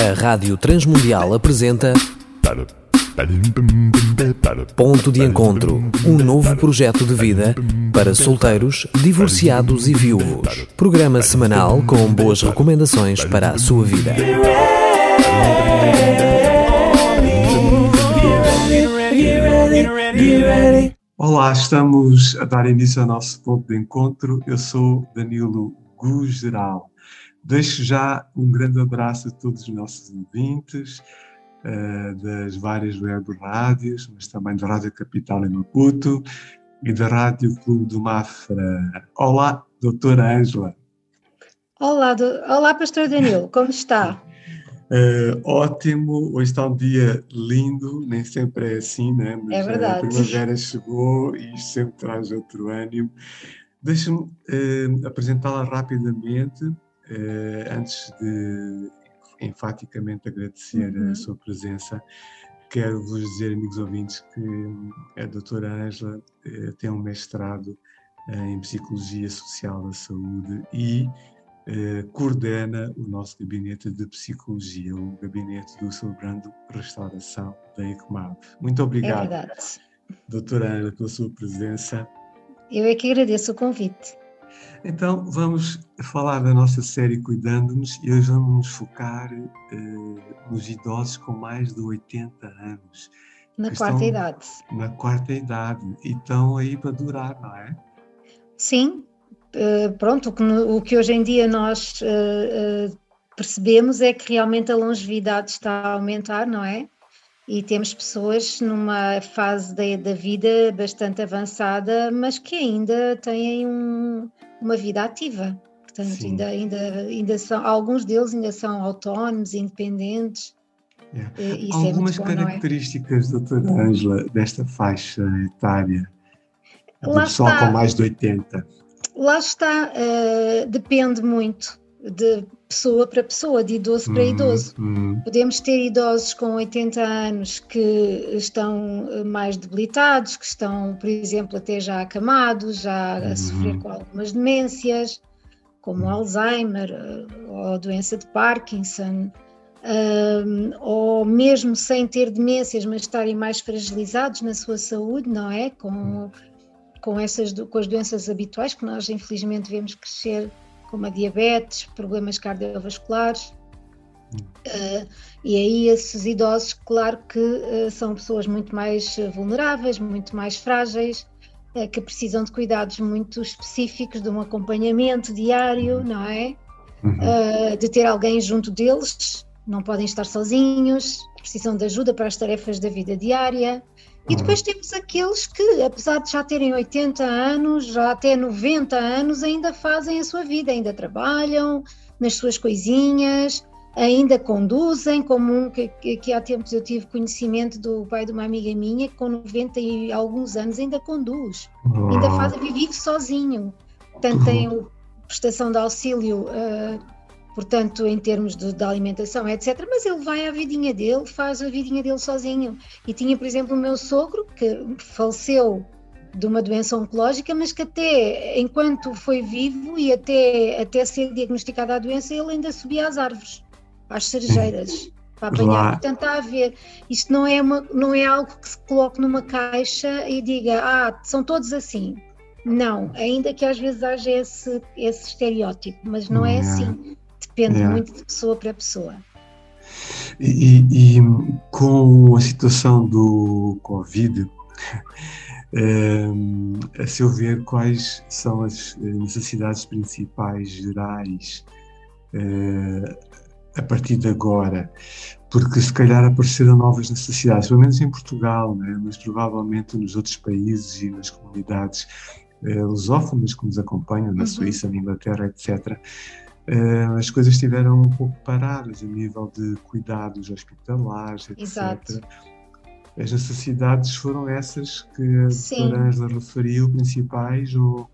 A Rádio Transmundial apresenta Ponto de Encontro, um novo projeto de vida para solteiros, divorciados e viúvos. Programa semanal com boas recomendações para a sua vida. Olá, estamos a dar início ao nosso ponto de encontro. Eu sou Danilo Gugeral. Deixo já um grande abraço a todos os nossos ouvintes uh, das várias web rádios, mas também da Rádio Capital em Maputo e da Rádio Clube do Mafra. Olá, doutora Ângela. Olá, do... Olá, pastor Danilo, como está? Uh, ótimo, hoje está um dia lindo, nem sempre é assim, né? Mas é verdade. a primavera chegou e isto sempre traz outro ânimo. Deixa-me uh, apresentá-la rapidamente, antes de enfaticamente agradecer uhum. a sua presença. Quero vos dizer, amigos ouvintes, que a doutora Ângela tem um mestrado em Psicologia Social da Saúde e eh, coordena o nosso gabinete de psicologia, o gabinete do Celebrando Restauração da ECMAB. Muito obrigado, é doutora Ana, pela sua presença. Eu é que agradeço o convite. Então, vamos falar da nossa série Cuidando-nos e hoje vamos nos focar eh, nos idosos com mais de 80 anos. Na quarta idade. Na quarta idade. E estão aí para durar, não é? Sim, eh, pronto, o que, o que, hoje em dia nós uh, uh, percebemos é que realmente a longevidade está a aumentar, não é? E temos pessoas numa fase da, da vida bastante avançada, mas que ainda têm um, uma vida ativa. Portanto, ainda, ainda, ainda são, alguns deles ainda são autónomos, independentes. É. Algumas é bom, características, é? doutora Ângela, desta faixa etária, do pessoal está. com mais de 80? lá está, uh, depende muito de pessoa para pessoa, de idoso para uhum, idoso. Uhum. Podemos ter idosos com 80 anos que estão eh, mais debilitados, que estão, por exemplo, até já acamados, já a uhum. sofrer com algumas demências, como uhum. Alzheimer eh, ou doença de Parkinson. Um, ou mesmo sem ter demências, mas estarem mais fragilizados na sua saúde, não é? Com uhum com, essas, com as doenças habituais que nós infelizmente vemos crescer, como a diabetes, problemas cardiovasculares. Uh, e aí esses idosos, claro que uh, são pessoas muito mais vulneráveis, muito mais frágeis, uh, que precisam de cuidados muito específicos, de um acompanhamento diário, não é? Uhum. de ter alguém junto deles, não podem estar sozinhos, precisam de ajuda para as tarefas da vida diária. E depois temos aqueles que, apesar de já terem 80 anos, já até 90 anos, ainda fazem a sua vida, ainda trabalham nas suas coisinhas, ainda conduzem, como um que, que há tempos eu tive conhecimento do pai de uma amiga minha, que com 90 e alguns anos ainda conduz, ainda faz, vive sozinho. Portanto, tem a prestação de auxílio uh, portanto, em termos de, de, alimentação, etc. Mas ele vai à vidinha dele, faz a vidinha dele sozinho. E tinha, por exemplo, o meu sogro, que faleceu de uma doença oncológica, mas que até enquanto foi vivo e até, até ser diagnosticada a doença, ele ainda subia às árvores, às cerejeiras. Para apanhar, portanto, a ver, isto não é, uma, não é algo que se coloque numa caixa e diga, ah, são todos assim. Não, ainda que às vezes haja esse, esse estereótipo, mas não é assim depende é. muito de pessoa para pessoa. E, e, com a situação do Covid, é, a seu ver, quais são as necessidades principais gerais é, a partir de agora? Porque se calhar apareceram novas necessidades, pelo menos em Portugal, né? mas provavelmente nos outros países e nas comunidades lusófonas que nos acompanham, na uhum. Suíça, na Inglaterra, etc as coisas estiveram um pouco paradas a nível de cuidados hospitalares, etc. Exato. As necessidades foram essas que a doutora Angela referiu, principais, ou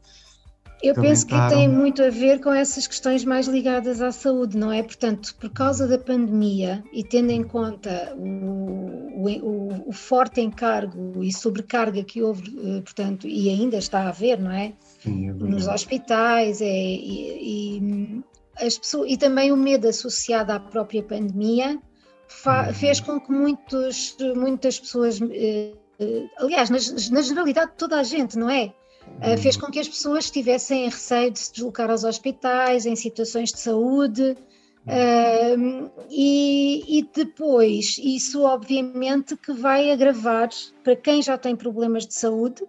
eu penso que tem muito a ver com essas questões mais ligadas à saúde, não é? Portanto, por causa da pandemia e tendo em conta o, o, o forte encargo e sobrecarga que houve, eh, portanto, e ainda está a haver, não é? Sim, é Nos hospitais é, e, e, as pessoas, e também o medo associado à própria pandemia uhum. fez com que muitos, muitas pessoas, eh, eh, aliás, na, na generalidade toda a gente, não é? Uh, fez com que as pessoas tivessem receio de se deslocar aos hospitais em situações de saúde. Uh, e, e, depois, isso obviamente que vai agravar para quem já tem problemas de saúde,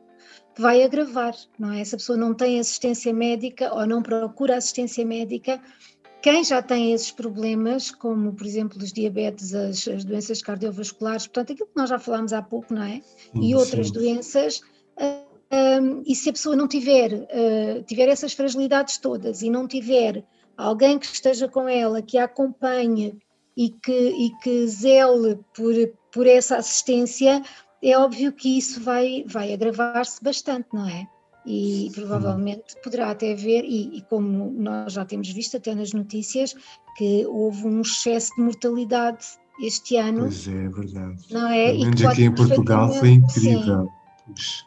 vai agravar, não é? Se a pessoa não tem assistência médica ou não procura assistência médica, quem já tem esses problemas, como por exemplo os diabetes, as, as doenças cardiovasculares, portanto, aquilo que nós já falámos há pouco, não é? E outras sim. doenças, um, e se a pessoa não tiver, uh, tiver essas fragilidades todas e não tiver alguém que esteja com ela, que a acompanhe e que, e que zele por, por essa assistência, é óbvio que isso vai, vai agravar-se bastante, não é? E provavelmente poderá até haver, e, e, como nós já temos visto até nas notícias, que houve um excesso de mortalidade este ano. Pois é, é verdade. Não é? Pelo menos aqui em Portugal foi incrível. Sim,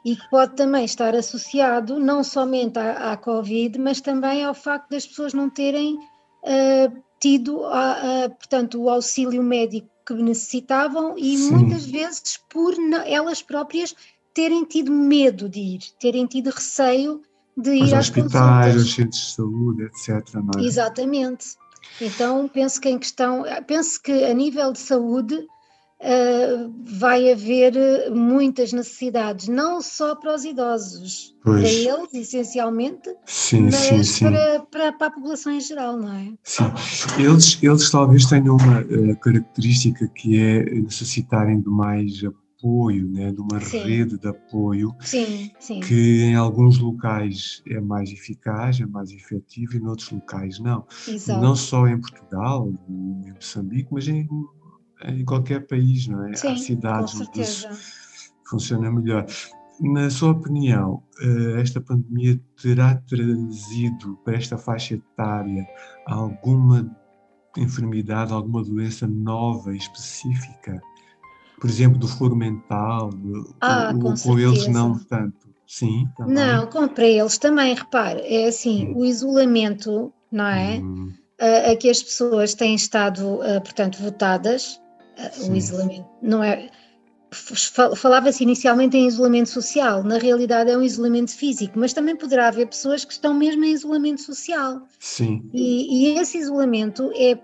e que pode também estar associado não somente à, à Covid, mas também ao facto das pessoas não terem uh, tido, a, a, portanto, o auxílio médico que necessitavam e Sim. muitas vezes por elas próprias terem tido medo de ir, terem tido receio de ir aos às hospitais, aos centros de saúde, etc. É? Exatamente. Então penso que em questão, penso que a nível de saúde uh, vai haver muitas necessidades, não só para os idosos, pois. para eles, essencialmente, sim, mas sim, sim. Para, para, para, a população em geral, não é? Sim, eles, eles talvez tenham uma uh, característica que é necessitarem de mais apoio, né, de uma sim. rede de apoio sim, sim. que em alguns locais é mais eficaz, é mais efetivo e noutros locais não. Exato. Não só em Portugal, em Moçambique, mas em em qualquer país, não é? Sim, Há cidades onde isso funciona melhor. Na sua opinião, eh, esta pandemia terá trazido para esta faixa etária alguma enfermidade, alguma doença nova, específica? Por exemplo, do foro mental, ah, ou, com, com eles não tanto? Sim, também. Não, com, para eles também, repare, é assim, hum. o isolamento, não é? Hum. A, a, que as pessoas têm estado, portanto, votadas, Sim. o isolamento. Não é. Falava-se inicialmente em isolamento social, na realidade é um isolamento físico, mas também poderá haver pessoas que estão mesmo em isolamento social. Sim. E, e esse isolamento é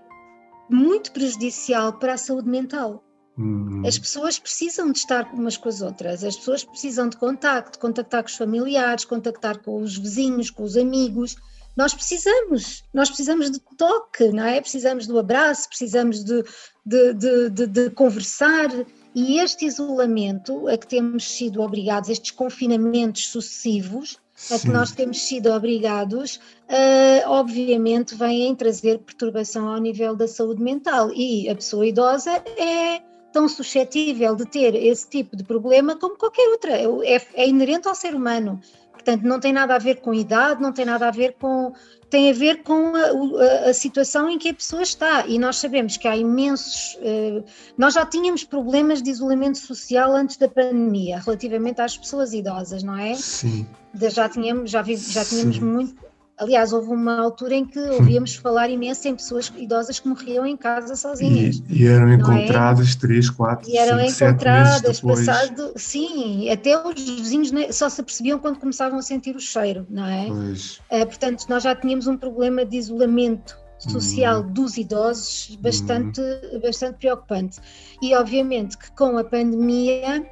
muito prejudicial para a saúde mental. Hum. As pessoas precisam de estar umas com as outras, as pessoas precisam de contacto, contactar com os familiares, contactar com os vizinhos, com os amigos nós precisamos, nós precisamos de toque, não é? Precisamos do abraço, precisamos de, de, de, de, de conversar. E este isolamento a que temos sido obrigados, estes confinamentos sucessivos, a que nós temos sido obrigados, uh, obviamente vêm trazer perturbação ao nível da saúde mental. E a pessoa idosa é tão suscetível de ter esse tipo de problema como qualquer outra, é, é inerente ao ser humano. Portanto, não tem nada a ver com idade, não tem nada a ver com. tem a ver com a, a, a situação em que a pessoa está. E nós sabemos que há imensos. Uh, nós já tínhamos problemas de isolamento social antes da pandemia, relativamente às pessoas idosas, não é? Sim. Já tínhamos, já, vi, já tínhamos muito Aliás, houve uma altura em que ouvíamos falar imenso em pessoas idosas que morriam em casa sozinhas. E, e eram é? encontradas é? três, quatro, E eram cinco, encontradas, passado, sim, até os vizinhos só se apercebiam quando começavam a sentir o cheiro, não é? Pois. Uh, portanto, nós já tínhamos um problema de isolamento social hum. dos idosos bastante, hum. bastante preocupante. E obviamente que com a pandemia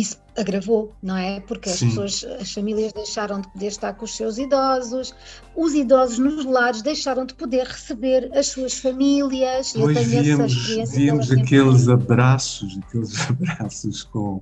isso agravou, não é? Porque as pessoas, as famílias deixaram de poder estar com os seus idosos, os idosos nos lares deixaram de poder receber as suas famílias. Tenho víamos, víamos aqueles abraços, aqueles abraços com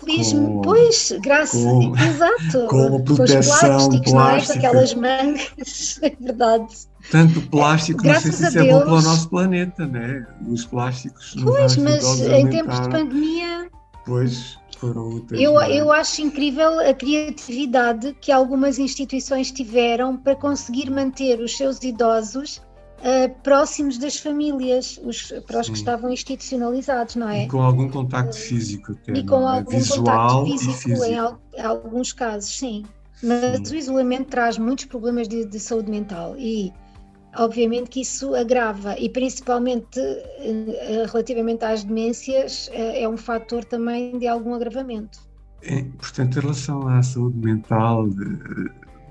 Feliz, com, pois, graças com, exato, com a proteção com plástica, é? aquelas mangas, é verdade. Tanto plástico, graças não sei se isso é bom para o nosso planeta, né? Os plásticos. Pois, mas em tempos de pandemia Pois, foram úteis. Eu, é? eu acho incrível a criatividade que algumas instituições tiveram para conseguir manter os seus idosos uh, próximos das famílias, os, para os Sim. que estavam institucionalizados, não é? E com algum contacto físico até, E com é? algum Visual contacto físico, físico. Em, em, alguns casos, sim. Mas sim. o isolamento traz muitos problemas de, de saúde mental e obviamente que isso agrava e principalmente uh, relativamente às demências uh, é um fator também de algum agravamento. É, portanto, em relação à saúde mental,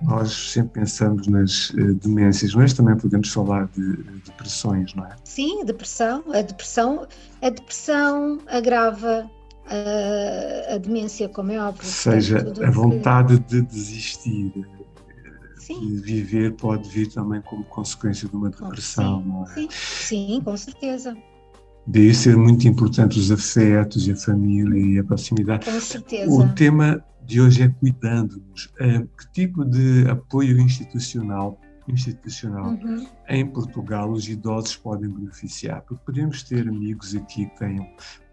nós sempre pensamos nas demências, mas também podemos falar de depressões, não é? Sim, depressão. A depressão, a depressão agrava a, a demência, como é óbvio. Ou seja, a vontade que... de desistir, Sim. viver pode vir também como consequência de uma depressão, sim, não é? Sim, sim, com certeza. Daí ser muito importante os afetos e a família e a proximidade. Com certeza. O tema de hoje é cuidando-nos. Eh, que tipo de apoio institucional institucional uhum. em Portugal os idosos podem beneficiar? Porque podemos ter amigos aqui que tenham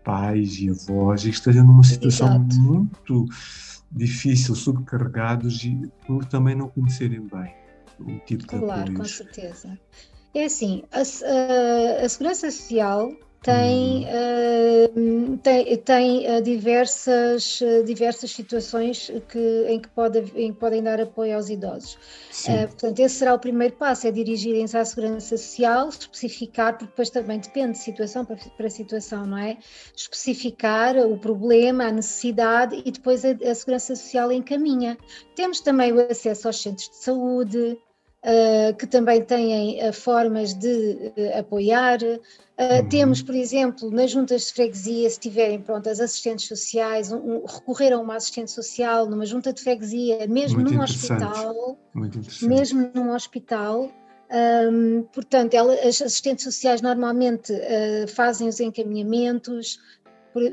pais e avós e que estejam numa situação Exato. muito difícil, subcarregados e por também não conhecerem bem o tipo claro, de Claro, com certeza. É assim, a, a, a Segurança Social tem, uh, tem, tem uh, diversas, uh, diversas situações que, em, que pode, em que podem dar apoio aos idosos. portanto, esse será o primeiro passo, é dirigirem-se à Segurança Social, especificar, porque depois também depende de situação para, para situação, não é? Especificar o problema, a necessidade e depois a, a Segurança Social encaminha. Temos também o acesso aos centros de saúde, que também têm uh, formas de uh, apoiar. Uhum. Temos, por exemplo, nas juntas de freguesia, se tiverem prontas assistentes sociais, um, recorrer a uma assistente social numa junta de freguesia, mesmo Muito num hospital, mesmo num hospital. Um, portanto, ela, as assistentes sociais normalmente fazem os encaminhamentos,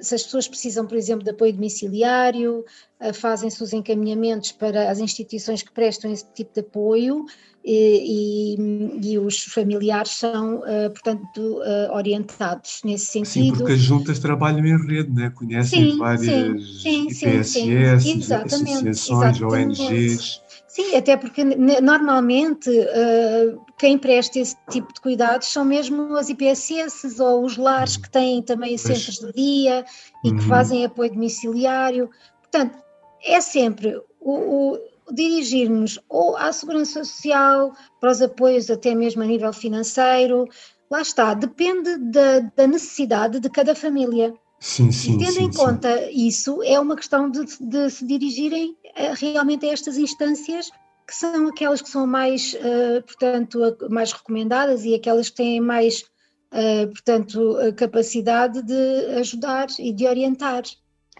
se as pessoas precisam, por exemplo, de apoio domiciliário, fazem-se os encaminhamentos para as instituições que prestam esse tipo de apoio e, e, e os familiares são, uh, portanto, uh, orientados nesse sentido. Sim, porque as juntas trabalham em rede, né? conhecem sim, várias sim, IPSS, associações, ONGs. Sim, até porque normalmente quem presta esse tipo de cuidados são mesmo as IPSS ou os lares que têm também centros de dia e que uhum. fazem apoio domiciliário. Portanto, é sempre o, o dirigir-nos ou à segurança social, para os apoios até mesmo a nível financeiro, lá está, depende da, da necessidade de cada família. Sim, sim, e tendo sim, em conta isso, é uma questão de, de se dirigirem a, realmente a estas instâncias que são aquelas que são mais, uh, portanto, mais recomendadas e aquelas que têm mais, uh, portanto, capacidade de ajudar e de orientar.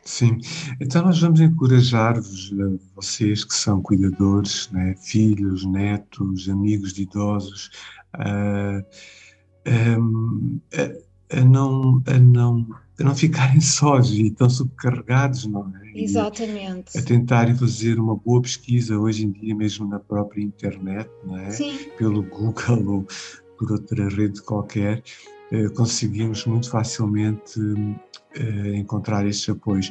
Sim, então nós vamos encorajar-vos, eh, vocês que são cuidadores, né, filhos, netos, amigos de idosos, a, a, a, não, a, não, a não ficarem sós e tão subcarregados, não é? Exatamente. a tentarem fazer uma boa pesquisa hoje em dia, mesmo na própria internet, não é? Sim. Pelo Google ou por outra rede qualquer, eh, conseguimos muito facilmente eh, encontrar estes apoios.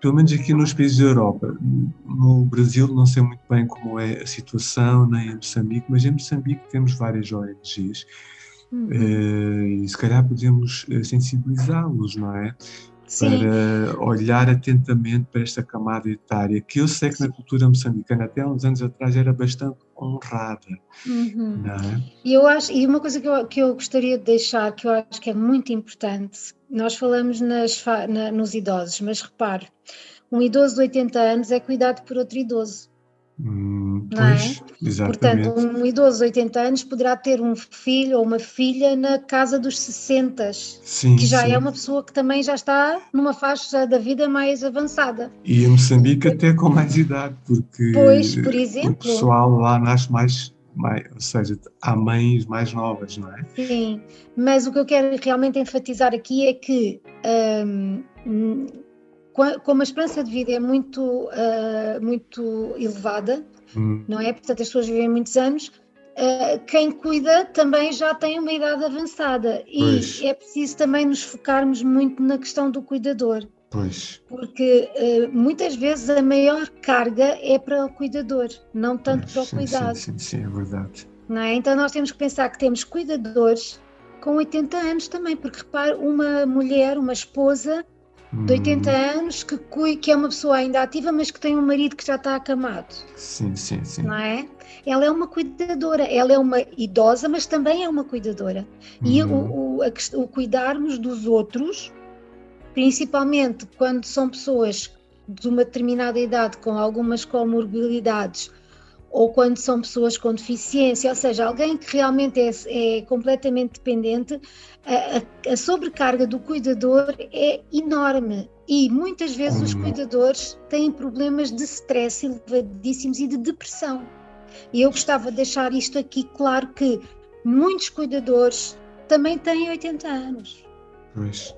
Pelo menos aqui nos países da Europa. No Brasil não sei muito bem como é a situação, nem em Moçambique, mas em Moçambique temos várias ONGs uhum. Eh, e se calhar podemos sensibilizá-los, não é? Sim. Para olhar atentamente para esta camada etária, que eu sei que na cultura moçambicana até há uns anos atrás era bastante honrada. Uhum. É? E eu acho, e uma coisa que eu, que eu gostaria de deixar, que eu acho que é muito importante, nós falamos nas, na, nos idosos, mas repare, um idoso de 80 anos é cuidado por outro idoso. Hum, não pois, é? Exatamente. Portanto, um idoso de 80 anos poderá ter um filho ou uma filha na casa dos 60, sim, que já é sim. é uma pessoa que também já está numa faixa da vida mais avançada. E em Moçambique até com mais idade, porque pois, por exemplo, o pessoal lá nasce mais, mais, ou seja, há mães mais novas, não é? Sim, mas o que eu quero realmente enfatizar aqui é que hum, como a esperança de vida é muito, uh, muito elevada, hum. não é? Portanto, as pessoas vivem muitos anos. Uh, quem cuida também já tem uma idade avançada e pois. é preciso também nos focarmos muito na questão do cuidador. Pois. Porque uh, muitas vezes a maior carga é para o cuidador, não tanto pois, para o sim, cuidado. Sim, sim, sim, é verdade. Não é? Então nós temos que pensar que temos cuidadores com 80 anos também, porque repare, uma mulher, uma esposa, de 80 uhum. anos que, que é uma pessoa ainda ativa, mas que tem um marido que já está acamado. Sim, sim, sim. Não é? Ela é uma cuidadora, ela é uma idosa, mas também é uma cuidadora. E uhum. o, o, a, o cuidarmos dos outros, principalmente quando são pessoas de uma determinada idade com algumas comorbilidades ou quando são pessoas com deficiência, ou seja, alguém que realmente é, é completamente dependente, a, a, sobrecarga do cuidador é enorme e muitas vezes os cuidadores têm problemas de stress elevadíssimos e de depressão. E eu gostava de deixar isto aqui claro que muitos cuidadores também têm 80 anos. Pois.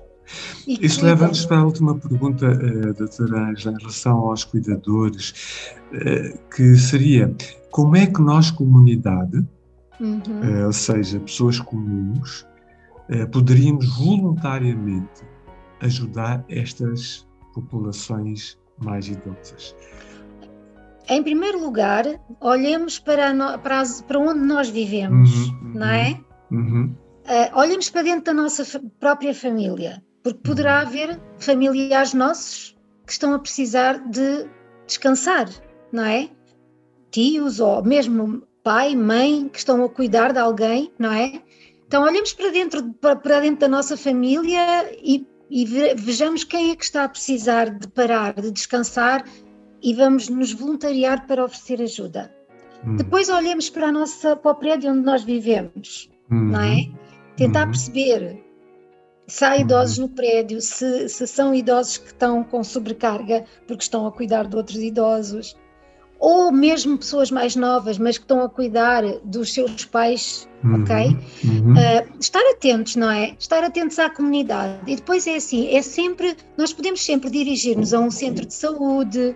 E Isso leva-nos para a última pergunta, uh, doutora Angela, em relação aos cuidadores, uh, que seria como é que nós, comunidade, uhum. uh, ou seja, pessoas comuns, poderíamos voluntariamente ajudar estas populações mais idosas? Em primeiro lugar, olhemos para, no, para, as, para onde nós vivemos, uhum, não é? Uhum. Uh, olhemos para dentro da nossa própria família. Porque poderá haver familiares nossos que estão a precisar de descansar, não é? Tios ou mesmo pai, mãe que estão a cuidar de alguém, não é? Então olhemos para dentro, para dentro da nossa família e, e vejamos quem é que está a precisar de parar, de descansar e vamos nos voluntariar para oferecer ajuda. Hum. Depois olhemos para, a nossa, para o prédio onde nós vivemos, hum. não é? Uhum. Tentar hum. perceber se há idosos no prédio, se, se, são idosos que estão com sobrecarga porque estão a cuidar de outros idosos, ou mesmo pessoas mais novas, mas que estão a cuidar dos seus pais, uhum, ok? Uhum. Uh, estar atentos, não é? Estar atentos à comunidade. E depois é assim, é sempre, nós podemos sempre dirigir-nos a um centro de saúde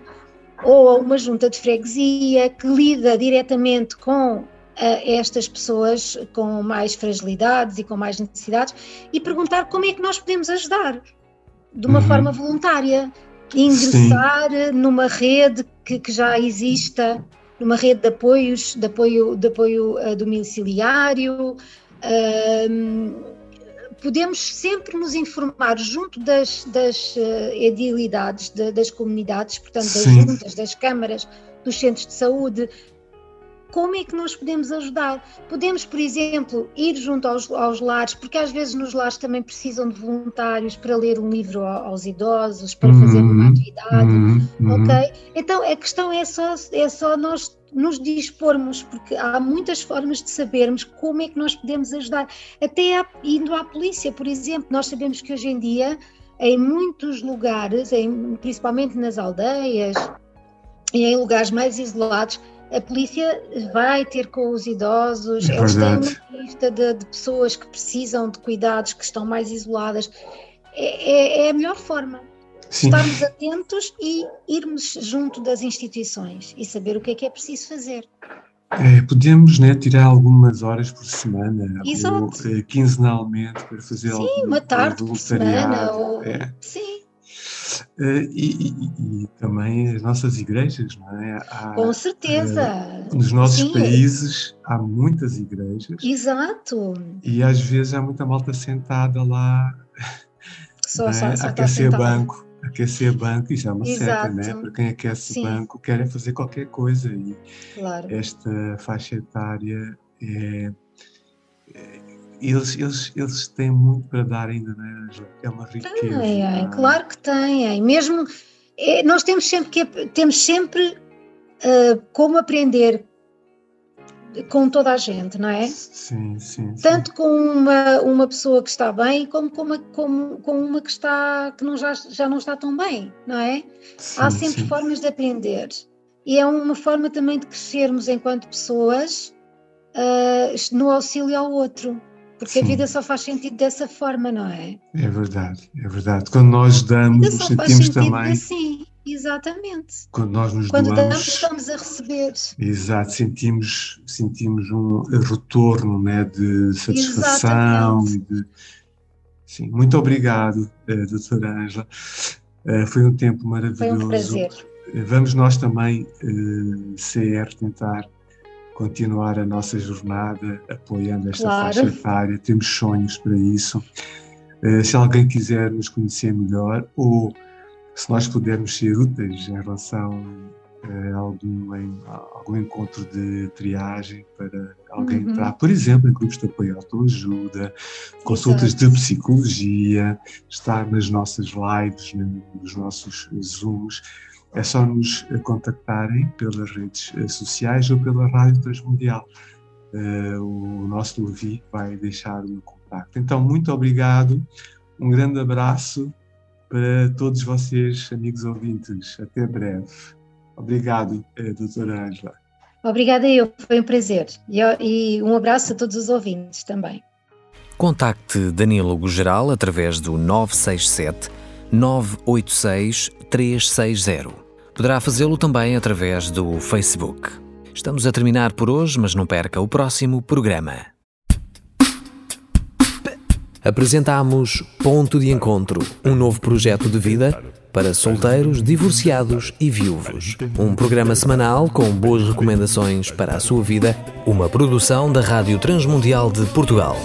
ou a uma junta de freguesia que lida diretamente com estas pessoas com mais fragilidades e com mais necessidades e perguntar como é que nós podemos ajudar de uma uhum. forma voluntária, ingressar Sim. numa rede que, que, já exista, numa rede de apoios, de apoio, de apoio uh, domiciliário. Uh, podemos sempre nos informar junto das, das uh, edilidades, de, das comunidades, portanto, das Sim. juntas, das câmaras, dos centros de saúde, como é que nós podemos ajudar? Podemos, por exemplo, ir junto aos, aos lares, porque às vezes nos lares também precisam de voluntários para ler um livro aos idosos, para uhum, fazer uma atividade, uhum, uhum. ok? Então a questão é só, é só nós nos dispormos, porque há muitas formas de sabermos como é que nós podemos ajudar, até indo à polícia, por exemplo, nós sabemos que hoje em dia, em muitos lugares, em, principalmente nas aldeias e em lugares mais isolados, a polícia vai ter com os idosos, é eles têm uma lista de, de, pessoas que precisam de cuidados, que estão mais isoladas. É, é, é a melhor forma. Sim. Estarmos atentos e irmos junto das instituições e saber o que é que é preciso fazer. É, podemos né, tirar algumas horas por semana, Exato. ou, eh, quinzenalmente, para fazer Sim, algum uma tarde por semana. Ou... É. Sim. Uh, e, e, e, também as nossas igrejas, não é? Há, Com certeza. Uh, nos nossos Sim. países há muitas igrejas. Exato. E às vezes há muita malta sentada lá só, é? só, só aquecer banco. Aquecer banco, isso é uma seta, né? Para quem aquece Sim. banco, querem fazer qualquer coisa. E claro. esta faixa etária é, é eles, eles, eles têm muito para dar ainda, não é, É uma riqueza. Têm, claro que têm. Mesmo é, nós temos sempre que temos sempre uh, como aprender com toda a gente, não é? Sim, sim. Tanto com uma, uma pessoa que está bem, como com uma, com uma que, está, que não já, já não está tão bem, não é? Sim, Há sempre sim. formas de aprender. E é uma forma também de crescermos enquanto pessoas uh, no auxílio ao outro. Porque Sim. a vida só faz sentido dessa forma, não é? É verdade, é verdade. Quando nós damos, nos sentimos também. Assim, exatamente. Quando nós nos Quando doamos, damos, estamos a receber. Exato, sentimos, sentimos um retorno né, de satisfação. De... Sim, muito obrigado, uh, doutora Ângela. Uh, foi um tempo maravilhoso. Foi um prazer. Uh, vamos nós também, uh, CR, tentar continuar a nossa jornada apoiando esta claro. faixa etária, temos sonhos para isso. Uh, se alguém quiser nos conhecer melhor ou se nós pudermos ser úteis em relação a algum, em, algum encontro de triagem para alguém uhum. entrar, por exemplo, em grupos de apoio à autoajuda, consultas Exato. de psicologia, estar nas nossas lives, nos nossos Zooms, é só nos contactarem pelas redes eh, sociais ou pela Rádio Transmundial. Uh, o nosso Levi vai deixar o meu contacto. Então, muito obrigado, um grande abraço para todos vocês, amigos ouvintes. Até breve. Obrigado, eh, doutora Ângela. Obrigada eu, foi um prazer. E, e um abraço a todos os ouvintes também. Contacte Danilo Geral através do 967 986 360. Poderá fazê-lo também através do Facebook. Estamos a terminar por hoje, mas não perca o próximo programa. Apresentamos Ponto de Encontro, um novo projeto de vida para solteiros, divorciados e viúvos. Um programa semanal com boas recomendações para a sua vida, uma produção da Rádio Transmundial de Portugal.